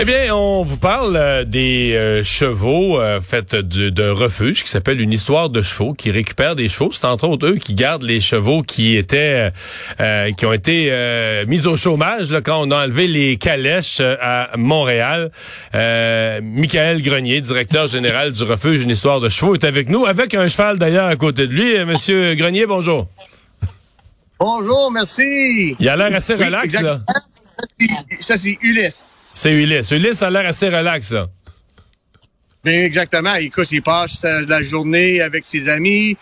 Eh bien, on vous parle euh, des euh, chevaux euh, faits d'un refuge qui s'appelle une histoire de chevaux qui récupère des chevaux. C'est entre autres eux qui gardent les chevaux qui étaient qui ont été mis au chômage là, quand on a enlevé les calèches à Montréal. Michael Grenier, directeur général du refuge une histoire de chevaux, est avec nous avec un cheval d'ailleurs à côté de lui. Monsieur Grenier, bonjour. Bonjour, merci. Il a l'air assez relax là. Ça c'est Ulysse. C'est Ulysse. Ulysse a l'air assez relax, ça. Bien, exactement. Écoute, il passe la journée avec ses amis.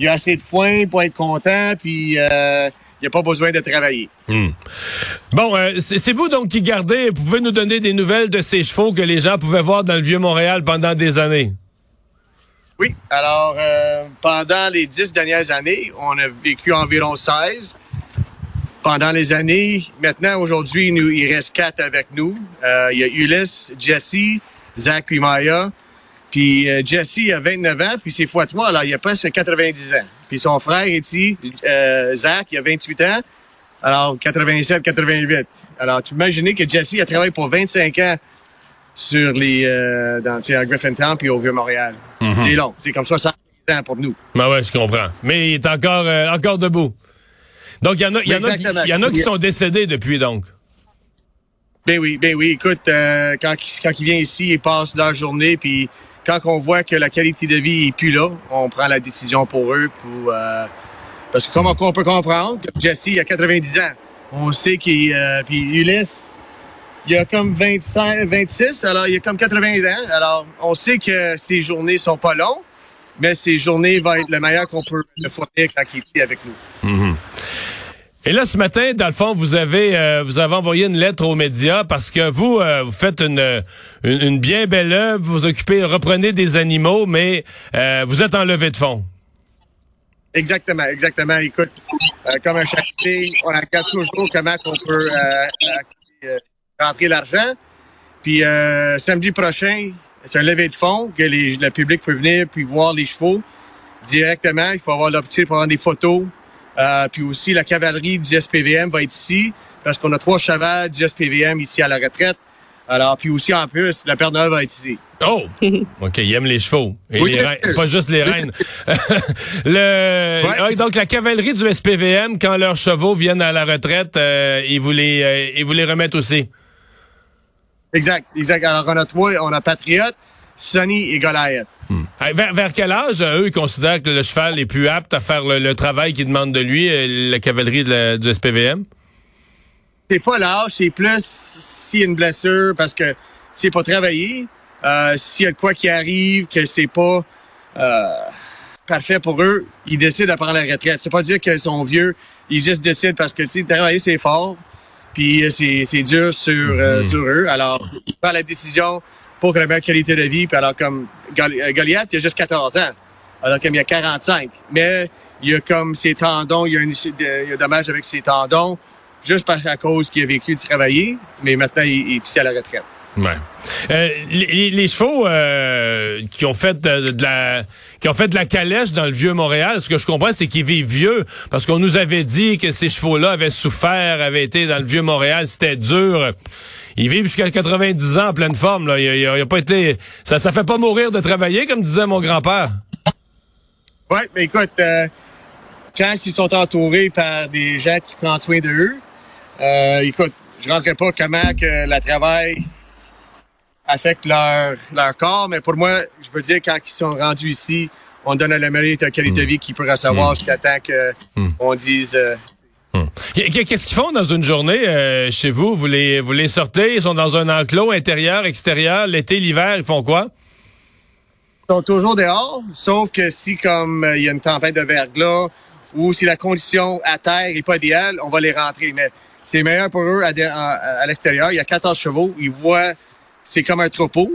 Il a assez de points pour être content, puis euh, il n'a pas besoin de travailler. Hmm. Bon, euh, c'est vous donc qui gardez, vous pouvez nous donner des nouvelles de ces chevaux que les gens pouvaient voir dans le Vieux-Montréal pendant des années? Oui. Alors, euh, pendant les dix dernières années, on a vécu environ 16 pendant les années. Maintenant, aujourd'hui, il reste quatre avec nous. Euh, il y a Ulysse, Jesse, Zach puis Maya. Puis euh, Jesse a 29 ans, puis c'est fois 3 alors il a presque 90 ans. Puis son frère ici, euh, Zach, il a 28 ans, alors 87, 88. Alors, tu imagines que Jesse a travaillé pour 25 ans sur les euh, dans à Griffintown puis au Vieux-Montréal. Mm-hmm. C'est long, c'est comme 60 ans pour nous. Ben ouais, je comprends. Mais il est encore euh, encore debout. Donc, il y en a, y en a, y en a qui sont décédés depuis, donc. Ben oui, ben oui. Écoute, euh, quand, quand ils viennent ici, ils passent leur journée, puis quand on voit que la qualité de vie est plus là, on prend la décision pour eux. Pour, euh, parce que comme on peut comprendre, que Jesse, il a 90 ans. On sait qu'il... Euh, puis Ulysse, il a comme 25, 26, alors il a comme 80 ans. Alors, on sait que ces journées sont pas longues, mais ces journées vont être le meilleur qu'on peut le fournir quand il est ici avec nous. Mm-hmm. Et là, ce matin, dans le fond, vous avez euh, vous avez envoyé une lettre aux médias parce que vous euh, vous faites une, une, bien belle œuvre, vous vous occupez, reprenez des animaux, mais euh, vous êtes en levée de fonds. Exactement, exactement. Écoute, comme un charité, on regarde toujours comment on peut rentrer l'argent. Puis samedi prochain, c'est un levée de fonds que les, le public peut venir puis voir les chevaux directement. Il faut avoir l'opportunité pour avoir des photos. Euh, puis aussi, la cavalerie du SPVM va être ici parce qu'on a trois chevaux du SPVM ici à la retraite. Alors, puis aussi, en plus, la Père Noël va être ici. Oh! OK, il aime les chevaux. Et les reines, pas juste les reines. le, ah, donc, la cavalerie du SPVM, quand leurs chevaux viennent à la retraite, euh, ils, vous les, euh, ils vous les remettent aussi. Exact, exact. Alors, on a trois, on a Patriote, Sonny et Goliath. Hmm. Vers, quel âge, euh, eux, ils considèrent que le cheval est plus apte à faire le, travail qu'ils demandent de lui, euh, la cavalerie de du SPVM? C'est pas l'âge, c'est plus s'il y a une blessure, parce que s'il n'est pas travaillé, euh, s'il y a de quoi qui arrive, que c'est pas parfait pour eux, ils décident de prendre la retraite. C'est pas dire qu'ils sont vieux, ils juste décident parce que, tu sais, travailler, c'est fort, puis c'est dur sur, sur eux. Alors, ils prennent la décision pour que la meilleure qualité de vie. Puis alors, comme euh, Goliath, il a juste 14 ans, alors qu'il y a 45. Mais il a comme ses tendons, il y a, une, il a dommage avec ses tendons, juste à cause qu'il a vécu de travailler, mais maintenant, il, est ici à la retraite. Euh, les, chevaux euh, qui ont fait de, la qui ont fait de la calèche dans le vieux Montréal, ce que je comprends, c'est qu'ils vivent vieux, parce qu'on nous avait dit que ces chevaux-là avaient souffert, avaient été dans le vieux Montréal, c'était dur. Ils vivent jusqu'à 90 ans en pleine forme. Là. Il, a, pas été. Ça, ça fait pas mourir de travailler, comme disait mon grand-père. Oui, mais écoute, euh, quand ils sont entourés par des gens qui prennent soin d'eux, euh, écoute, je rentrerai pas comment que le travail affecte leur, leur corps, mais pour moi, je veux dire, quand ils sont rendus ici, on donne la mérite de qualité de hmm. vie qu'ils pourraient savoir hmm. jusqu'à temps qu'on hmm. dise euh. Qu'est-ce qu'ils font dans une journée euh, chez vous? Vous les, vous les sortez? Ils sont dans un enclos intérieur, extérieur. L'été, l'hiver, ils font quoi? Ils sont toujours dehors, sauf que si comme euh, il y a une tempête de verglas ou si la condition à terre n'est pas idéale, on va les rentrer. Mais c'est meilleur pour eux à, l'extérieur. Il y a 14 chevaux. Ils voient, c'est comme un troupeau.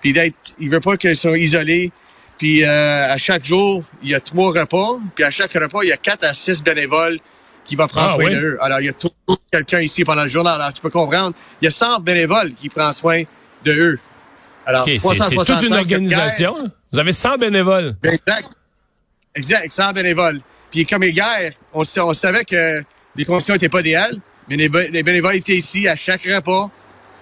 Puis d'être, ils veulent pas qu'ils soient isolés. Puis euh, à chaque jour, il y a trois repas. Puis à chaque repas, il y a quatre à six bénévoles qui va prendre Ah, soin oui? d'eux. Alors, il y a toujours quelqu'un ici pendant le journal. Alors, tu peux comprendre, il y a 100 bénévoles qui prennent soin de eux. Alors, c'est- toute 365 une organisation. hein? Vous avez 100 bénévoles. Ben, Exact. Exact, 100 bénévoles. Puis comme hier, on, on savait que les conditions n'étaient pas idéales, mais les, les bénévoles étaient ici à chaque repas.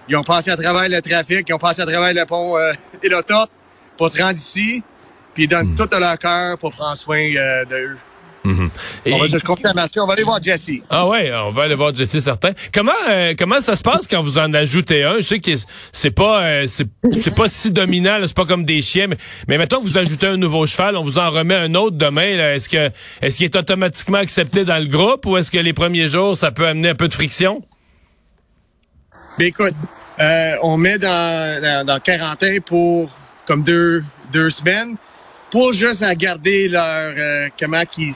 Ils ont passé à travers le trafic, ils ont passé à travers le pont euh, et l'autote pour se rendre ici. Puis ils donnent tout de leur cœur pour prendre soin euh, de eux. Et- On va juste continuer à marcher. On va aller voir Jesse. Ah ouais, on va aller voir Jesse certain. Comment euh, comment ça se passe quand vous en ajoutez un? Je sais que c'est pas euh, c'est pas si dominant, c'est pas comme des chiens, mais, mais mettons que vous ajoutez un nouveau cheval, on vous en remet un autre demain. Est-ce que est-ce qu'il est automatiquement accepté dans le groupe ou est-ce que les premiers jours ça peut amener un peu de friction? Ben écoute, euh, on met dans, dans, dans quarantaine pour comme deux, deux semaines pour juste à garder leur euh, comment ils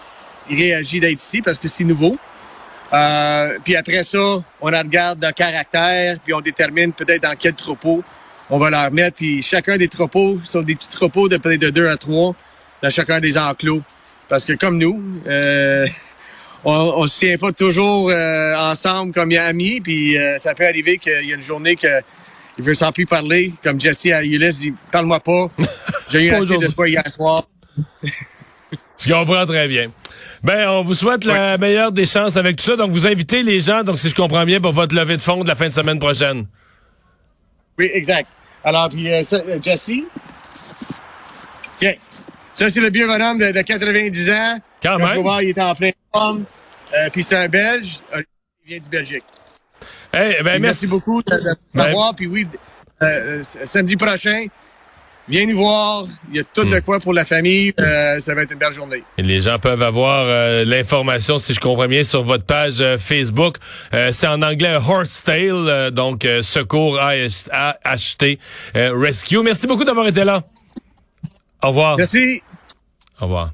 réagissent d'être ici parce que c'est nouveau. Euh, puis après ça, on regarde le caractère, puis on détermine peut-être dans quel troupeau on va leur mettre. Puis chacun des troupeaux sont des petits troupeaux de peut-être de deux à trois dans chacun des enclos. Parce que comme nous, euh, on, on se tient pas toujours euh, ensemble comme amis, puis euh, ça peut arriver qu'il y a une journée que il veut s'en plus parler, comme Jesse à Ulysse dit parle-moi pas. J'ai eu assez de toi hier soir. Je comprends très bien. Ben, on vous souhaite la meilleure des chances avec tout ça. Donc, vous invitez les gens, donc si je comprends bien, pour votre levée de fonds de la fin de semaine prochaine. Oui, exact. Alors puis ça, euh, Jesse, tiens, ça c'est le vieux bonhomme de, de 90 ans. Quand même. faut voir, il est en plein forme. Euh, puis c'est un Belge. Il vient du Belgique. Eh ben, merci. merci beaucoup de, de Ben- m'avoir. Puis oui, euh, euh, samedi prochain, viens nous voir. Il y a tout de Hmm. quoi pour la famille. Euh, ça va être une belle journée. Et Les gens peuvent avoir euh, l'information, si je comprends bien, sur votre page euh, Facebook. Euh, c'est en anglais Horse Tail, euh, donc euh, secours AHT euh, Rescue. Merci beaucoup d'avoir été là. Au revoir. Merci. Au revoir.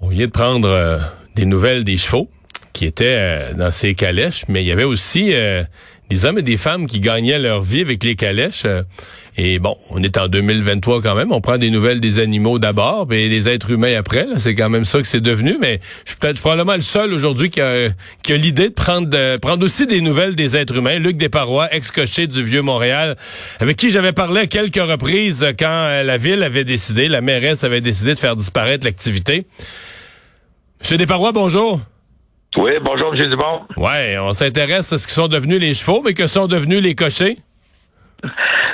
On vient de prendre euh, des nouvelles des chevaux qui étaient euh, dans ces calèches, mais il y avait aussi euh, des hommes et des femmes qui gagnaient leur vie avec les calèches. euh, et bon, on est en 2023 quand même. On prend des nouvelles des animaux d'abord, mais des êtres humains après. C'est quand même ça que c'est devenu. Mais je suis peut-être probablement le seul aujourd'hui qui a, qui l'idée de prendre, de prendre aussi des nouvelles des êtres humains. Luc Desparois, ex-cocher du Vieux-Montréal, avec qui j'avais parlé à quelques reprises quand euh, la ville avait décidé, la mairesse avait décidé de faire disparaître l'activité. Monsieur Desparois, bonjour. Oui, bonjour, M. Dubon. Ouais, on s'intéresse à ce qui sont devenus les chevaux, mais que sont devenus les cochers.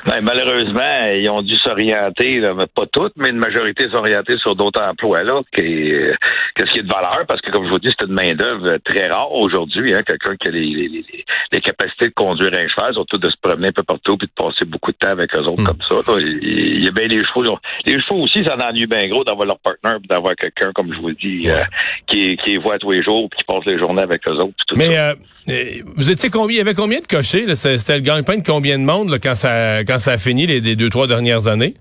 Ben, malheureusement, ils ont dû s'orienter, pas toutes, mais une majorité s'orienter sur d'autres emplois là, qui, euh, que ce qui est de valeur, parce que comme je vous dis, c'est une main d'œuvre très rare aujourd'hui. Hein, Quelqu'un qui a les, les, les, les capacités de conduire un cheval, surtout de se promener un peu partout puis de passer beaucoup de temps avec eux autres comme ça. là. Il y a bien les chevaux. là. Les chevaux aussi, ça en ennuie bien gros d'avoir leur partner d'avoir quelqu'un, comme je vous dis, euh, qui, qui les voit tous les jours puis qui passe les journées avec eux autres. tout Mais ça. euh, vous étiez combien? Il y avait combien de cochers? C'était le gagne-pain de combien de monde là, quand ça quand ça a fini les, les deux, trois dernières années?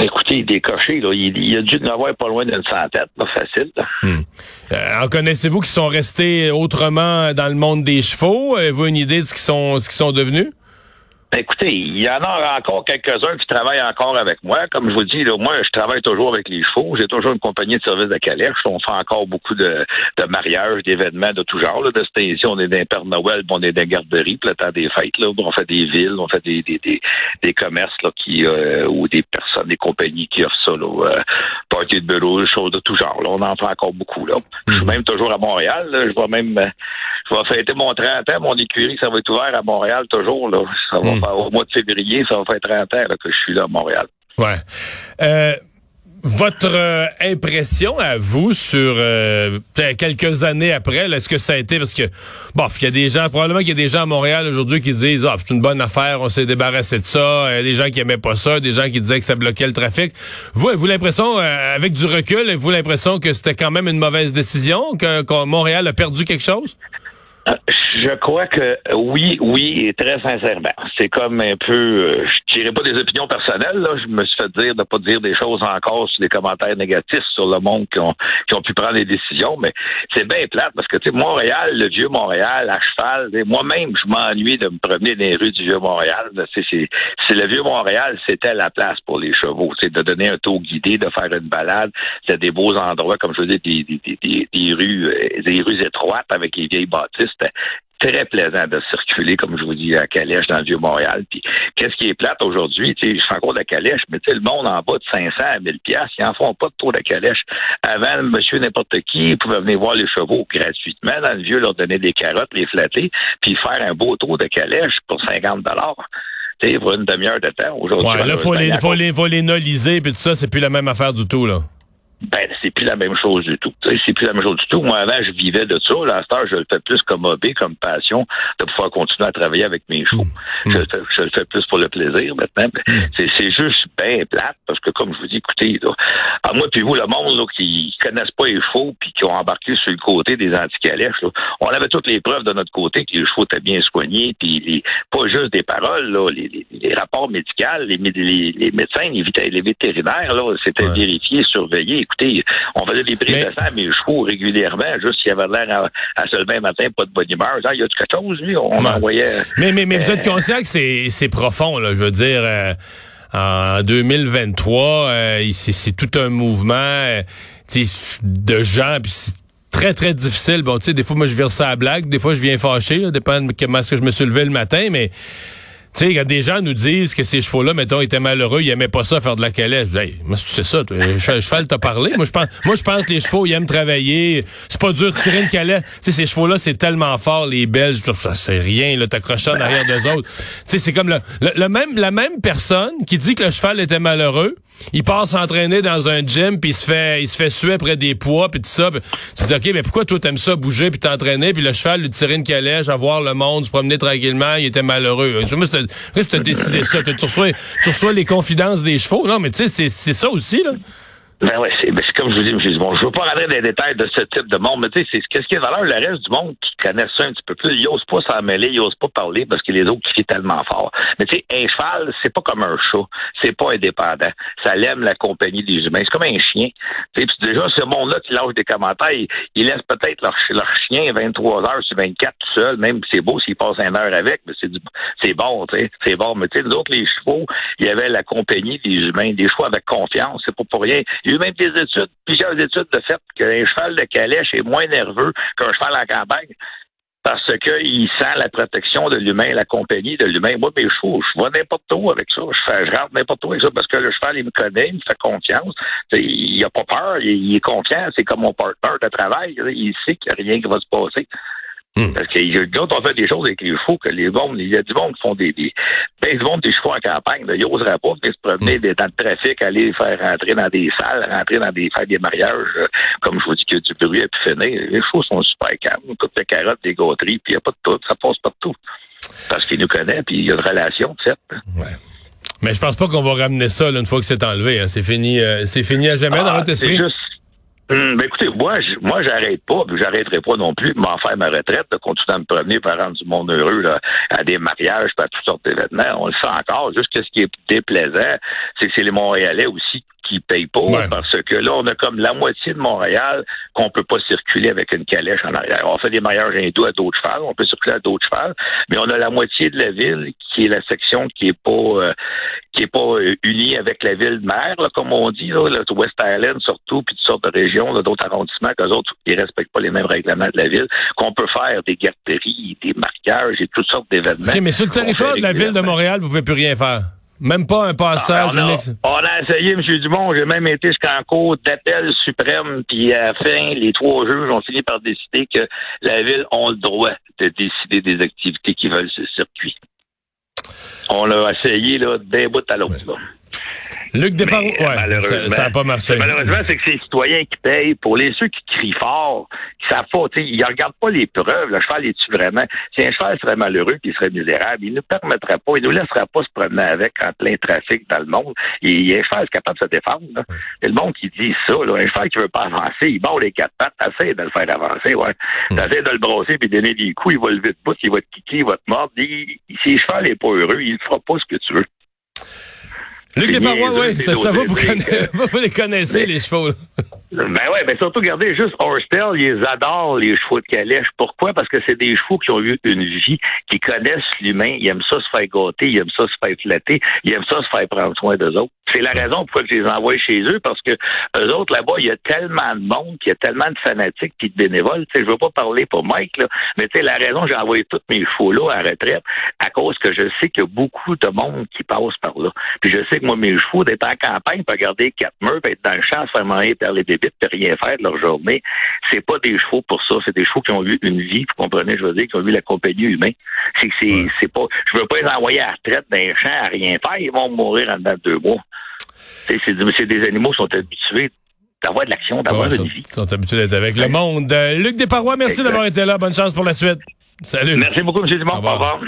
Écoutez, des cochers, là, il, a dû en avoir pas loin d'une centaine, là, facile. là. Euh, en connaissez-vous qui sont restés autrement dans le monde des chevaux? Avez-vous une idée de ce qu'ils sont, ce qu'ils sont devenus? Ben, Écoutez, il y en a encore quelques-uns qui travaillent encore avec moi. Comme je vous dis, là, moi, je travaille toujours avec les chevaux. J'ai toujours une compagnie de service de calèche. On fait encore beaucoup de, de mariages, d'événements de tout genre. Là. De cette ici, on est dans Père Noël, on est dans garderies, puis le temps des fêtes. Là, on fait des villes, on fait des, des, des, des commerces là, qui euh, ou des personnes, des compagnies qui offrent ça. Là, euh, party de bureau, des choses de tout genre. Là. On en fait encore beaucoup. Là. Je suis même toujours à Montréal. là. Je vais même euh, je vais fêter mon 30 ans. Mon écurie, ça va être ouvert à Montréal toujours. Là. Ça va Mm. Faire au mois de février, ça va faire 30 ans là, que je suis là à Montréal. Ouais. Euh, votre euh, impression à vous sur euh, quelques années après, est-ce que ça a été parce que bon, il y a des gens probablement qu'il y a des gens à Montréal aujourd'hui qui disent ah c'est une bonne affaire, on s'est débarrassé de ça, euh, des gens qui aimaient pas ça, des gens qui disaient que ça bloquait le trafic. Vous avez-vous l'impression euh, avec du recul, avez-vous l'impression que c'était quand même une mauvaise décision que Montréal a perdu quelque chose? Je crois que oui, oui, et très sincèrement. C'est comme un peu, euh, je dirais pas des opinions personnelles, là. je me suis fait dire de pas dire des choses encore sur des commentaires négatifs sur le monde qui ont, qui ont pu prendre des décisions, mais c'est bien plate parce que, tu sais, Montréal, le vieux Montréal, à cheval, moi-même, je m'ennuie de me promener dans les rues du vieux Montréal. C'est le vieux Montréal, c'était la place pour les chevaux, c'est de donner un tour guidé, de faire une balade. C'est des beaux endroits, comme je veux dire, des, des, des, des rues, euh, des rues étroites avec les vieilles bâtisses très plaisant de circuler, comme je vous dis, à Calèche, dans le Vieux-Montréal. Puis, qu'est-ce qui est plate aujourd'hui? Tu sais, je fais encore de la Calèche, mais tu sais, le monde en bas de 500 à 1000 pièces, ils en font pas de tour de Calèche. Avant, monsieur n'importe qui pouvait venir voir les chevaux gratuitement. Dans le Vieux, leur donner des carottes, les flatter, puis faire un beau tour de Calèche pour 50 dollars pour une demi-heure de temps. Aujourd'hui, ouais, là, faut les, faut les, faut les noliser, puis tout ça, c'est plus la même affaire du tout, là ben c'est plus la même chose du tout. C'est plus la même chose du tout. Moi, avant, je vivais de ça. Là, à je le fais plus comme hobby, comme passion, de pouvoir continuer à travailler avec mes chevaux. Mmh. Je, je, le fais plus pour le plaisir maintenant. Mmh. C'est juste bien plate, parce que comme je vous dis, écoutez, là, à moi puis vous, le monde là, qui connaissent pas les chevaux puis qui ont embarqué sur le côté des anticalèches, on avait toutes les preuves de notre côté que les chevaux étaient bien soignés, puis pas juste des paroles, là, les, les, rapports médicaux, les, les, médecins, les, vétérinaires, là, c'était vérifié, surveillé écoutez, on faisait des prises de sang à mes chevaux régulièrement, juste s'il y avait l'air à, se lever un matin, pas de bonne humeur. Il y a quelque chose, lui? On envoyait. Mais, mais, mais vous êtes euh, conscient que c'est profond, là, je veux dire. Euh, en 2023, euh, c'est tout un mouvement euh, de gens, puis c'est très, très difficile. Bon, tu sais, des fois, moi, je vire ça à blague, des fois, je viens fâché, là, dépend de comment est-ce que je me suis levé le matin, mais tu sais, quand des gens nous disent que ces chevaux-là, mettons, étaient malheureux, ils aimaient pas ça faire de la calèche. Hey, moi, c'est ça. Le cheval t'a parlé. Moi, je pense, moi, je pense que les chevaux, ils aiment travailler. C'est pas dur de tirer une calèche. Tu sais, ces chevaux-là, c'est tellement fort, les Belges. Ça, c'est rien, là, t'accrochant derrière d'eux autres. Tu sais, c'est comme le, le, même, la même personne qui dit que le cheval était malheureux il part s'entraîner dans un gym puis il se fait il se fait suer après des poids puis tout ça. tu te dis OK, mais pourquoi toi t'aimes ça bouger puis t'entraîner puis le cheval lui tirer une calèche, à voir le monde, se promener tranquillement, il était malheureux. Moi tu as décidé ça, tu reçois, tu reçois les confidences des chevaux? Non, mais tu sais c'est ça aussi là. Ben ouais, c'est ben comme je vous dis. Dumont, je veux pas rentrer dans les détails de ce type de monde, mais tu sais, c'est qu'est-ce qui est valeur, le reste du monde qui connaît ça un petit peu plus, ils osent pas s'en mêler, ils osent pas parler parce que les autres crient tellement fort. Mais tu sais, un cheval, c'est pas comme un chat, c'est pas indépendant. Ça l'aime la compagnie des humains. C'est comme un chien. Tu sais, déjà, ce monde-là qui lâche des commentaires, ils, laissent peut-être leur, leur chien 23 heures sur 24 tout seul, même si c'est beau s'ils passent une heure avec, mais c'est c'est bon, tu sais, c'est bon. Mais tu sais, les autres, les chevaux, il y avait la compagnie des humains, des chevaux avec confiance, c'est pas pour rien y a eu même des études, plusieurs études de fait qu'un cheval de calèche est moins nerveux qu'un cheval en campagne parce qu'il sent la protection de l'humain, la compagnie de l'humain. Moi, mes chevaux, je vois n'importe où avec ça. Je rentre n'importe où avec ça parce que le cheval, il me connaît, il me fait confiance. il n'a pas peur, il, est confiant. C'est comme mon partenaire de travail. Il sait qu'il n'y a rien qui va se passer. Hmm. Parce que d'autres ont fait des choses avec les chevaux que les bons, il y a du monde qui font des, des ben, du monde des chevaux en campagne, là, ils n'oseraient pas venir se promener hmm. dans le trafic, aller faire rentrer dans des salles, rentrer dans des faire des mariages, euh, comme je vous dis qu'il y a du bruit à pu finir. Les chevaux sont super calmes, ils coupent des carottes, des gâteries, puis il n'y a pas de tout, ça passe pas de tout. Parce qu'ils nous connaissent, puis il y a une relation, tu sais. Ouais. Mais je pense pas qu'on va ramener ça là, une fois que c'est enlevé. Hein. C'est fini, euh, c'est fini à jamais dans ah, votre esprit. Hum, ben écoutez, moi, moi, j'arrête pas, puis j'arrêterai pas non plus de m'en faire ma retraite, de continuer à me promener par rendre du monde heureux là, à des mariages, à toutes sortes d'événements. On le fait encore. Juste que ce qui est déplaisant, c'est que c'est les Montréalais aussi qui payent pas, parce que là, on a comme la moitié de Montréal qu'on peut pas circuler avec une calèche en arrière. On fait des mariages hindous à d'autres chevals, on peut circuler à d'autres chevals, mais on a la moitié de la ville qui est la section qui est pas euh, qui est pas euh, unie avec la ville mère, là, comme on dit, là, le West Island surtout, puis toutes sortes de régions, d'autres arrondissements, qu'eux autres, ils respectent pas les mêmes règlements de la ville, qu'on peut faire des garderies, des marquages et toutes sortes d'événements. mais sur le territoire de la ville de Montréal, vous pouvez plus rien faire. Même pas un passage. on, a, on a essayé, M. Dumont. J'ai même été jusqu'en cours d'appel suprême. Puis à la fin, les trois juges ont fini par décider que la ville a le droit de décider des activités qui veulent ce circuit. On l'a essayé là, d'un bout à l'autre. Luc Desparois, ouais, malheureusement, ça n'a pas marché. Malheureusement, c'est que c'est les citoyens qui payent. Pour les ceux qui crient fort, qui savent pas, ils ne regardent pas les preuves. Le cheval est-tu vraiment... Si un cheval serait malheureux puis il serait misérable, il ne permettrait pas, il ne nous laisserait pas se promener avec en plein trafic dans le monde. A un cheval capable de se défendre. Là. Et le monde qui dit ça, là, un cheval qui veut pas avancer, il bat les quatre pattes, essaie de le faire avancer, ouais. Mm. de le brosser puis donner des coups, il va lever de bout, il va te kicker, il va te mordre. si le cheval n'est pas heureux, il ne fera pas ce que tu veux. Luc Desparois, oui, ça, ça va, vous, connaissez, vous les connaissez, les chevaux. Ben ouais, ben surtout, regardez, juste Horsetail, ils adorent les chevaux de calèche. Pourquoi? Parce que c'est des chevaux qui ont eu une vie, qui connaissent l'humain, ils aiment ça se faire gâter, ils aiment ça se faire flatter, ils aiment ça se faire prendre soin d'eux autres. C'est la raison pourquoi je les envoie chez eux, parce que eux autres, là-bas, il y a tellement de monde, il y a tellement de fanatiques puis de bénévoles. Je veux pas parler pour Mike, là, mais la raison, j'ai envoyé tous mes chevaux-là à retraite, à cause que je sais qu'il y a beaucoup de monde qui passe par là. Puis je sais que moi, mes chevaux, d'être en campagne, pas regarder quatre murs, être dans le champ, se faire manger par les bébés, puis rien faire de leur journée, c'est pas des chevaux pour ça. C'est des chevaux qui ont eu une vie, vous comprenez, je veux dire, qui ont eu la compagnie humaine. C'est c'est, c'est pas, je veux pas les envoyer à la retraite dans un champ à rien faire, ils vont mourir en dedans de deux mois. C'est des animaux qui sont habitués d'avoir de l'action, d'avoir une vie. Ils sont habitués d'être avec le monde. Euh, Luc Desparois, merci d'avoir été là. Bonne chance pour la suite. Salut. Merci beaucoup, M. Dumont. Au revoir.